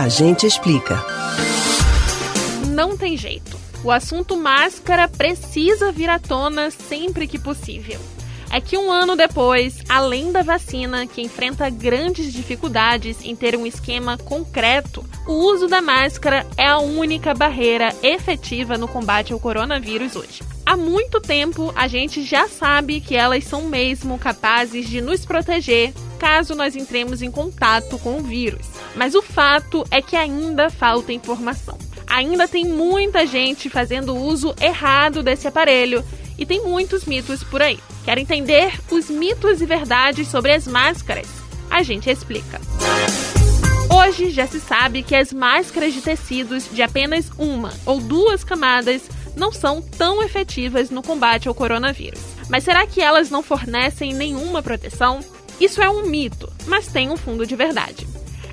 A gente explica. Não tem jeito. O assunto máscara precisa vir à tona sempre que possível. É que um ano depois, além da vacina, que enfrenta grandes dificuldades em ter um esquema concreto, o uso da máscara é a única barreira efetiva no combate ao coronavírus hoje. Há muito tempo a gente já sabe que elas são mesmo capazes de nos proteger caso nós entremos em contato com o vírus. Mas o fato é que ainda falta informação. Ainda tem muita gente fazendo uso errado desse aparelho e tem muitos mitos por aí. Quer entender os mitos e verdades sobre as máscaras? A gente explica. Hoje já se sabe que as máscaras de tecidos de apenas uma ou duas camadas não são tão efetivas no combate ao coronavírus. Mas será que elas não fornecem nenhuma proteção? Isso é um mito, mas tem um fundo de verdade.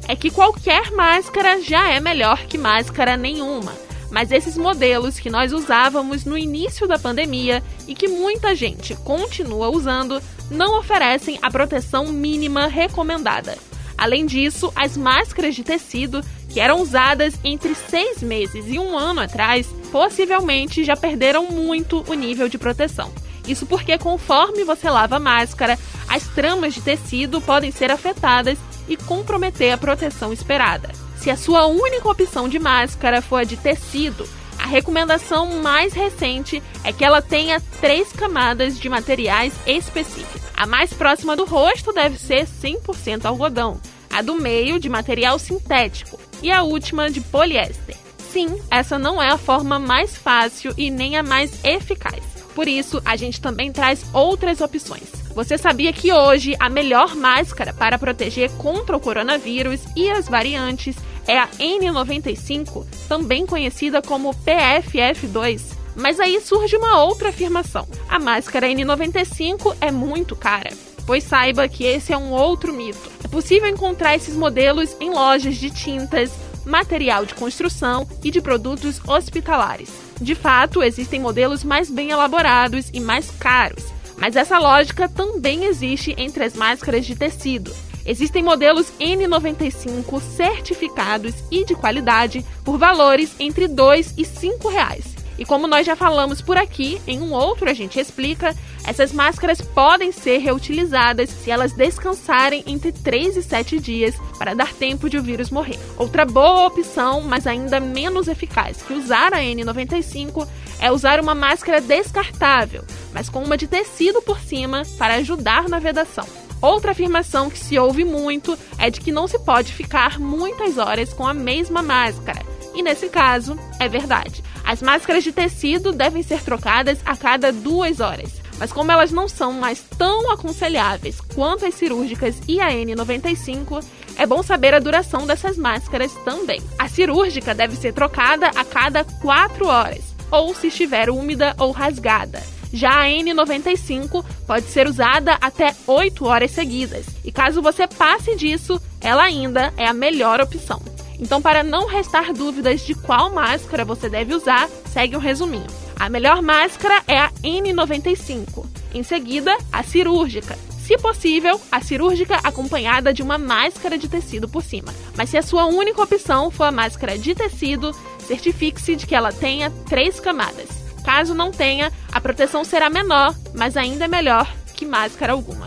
É que qualquer máscara já é melhor que máscara nenhuma. Mas esses modelos que nós usávamos no início da pandemia e que muita gente continua usando não oferecem a proteção mínima recomendada. Além disso, as máscaras de tecido, que eram usadas entre seis meses e um ano atrás, possivelmente já perderam muito o nível de proteção. Isso porque, conforme você lava a máscara, as tramas de tecido podem ser afetadas e comprometer a proteção esperada. Se a sua única opção de máscara for a de tecido, a recomendação mais recente é que ela tenha três camadas de materiais específicos. A mais próxima do rosto deve ser 100% algodão, a do meio de material sintético e a última de poliéster. Sim, essa não é a forma mais fácil e nem a mais eficaz. Por isso, a gente também traz outras opções. Você sabia que hoje a melhor máscara para proteger contra o coronavírus e as variantes é a N95, também conhecida como PFF2? Mas aí surge uma outra afirmação: a máscara N95 é muito cara. Pois saiba que esse é um outro mito. É possível encontrar esses modelos em lojas de tintas, material de construção e de produtos hospitalares. De fato, existem modelos mais bem elaborados e mais caros, mas essa lógica também existe entre as máscaras de tecido. Existem modelos N95 certificados e de qualidade por valores entre 2 e 5 reais. E como nós já falamos por aqui, em um outro a gente explica, essas máscaras podem ser reutilizadas se elas descansarem entre 3 e 7 dias para dar tempo de o vírus morrer. Outra boa opção, mas ainda menos eficaz que usar a N95 é usar uma máscara descartável, mas com uma de tecido por cima para ajudar na vedação. Outra afirmação que se ouve muito é de que não se pode ficar muitas horas com a mesma máscara. E nesse caso, é verdade. As máscaras de tecido devem ser trocadas a cada duas horas. Mas como elas não são mais tão aconselháveis quanto as cirúrgicas e a N95, é bom saber a duração dessas máscaras também. A cirúrgica deve ser trocada a cada 4 horas, ou se estiver úmida ou rasgada. Já a N95 pode ser usada até 8 horas seguidas, e caso você passe disso, ela ainda é a melhor opção. Então, para não restar dúvidas de qual máscara você deve usar, segue um resuminho. A melhor máscara é a N95. Em seguida, a cirúrgica. Se possível, a cirúrgica acompanhada de uma máscara de tecido por cima. Mas se a sua única opção for a máscara de tecido, certifique-se de que ela tenha três camadas. Caso não tenha, a proteção será menor, mas ainda melhor que máscara alguma.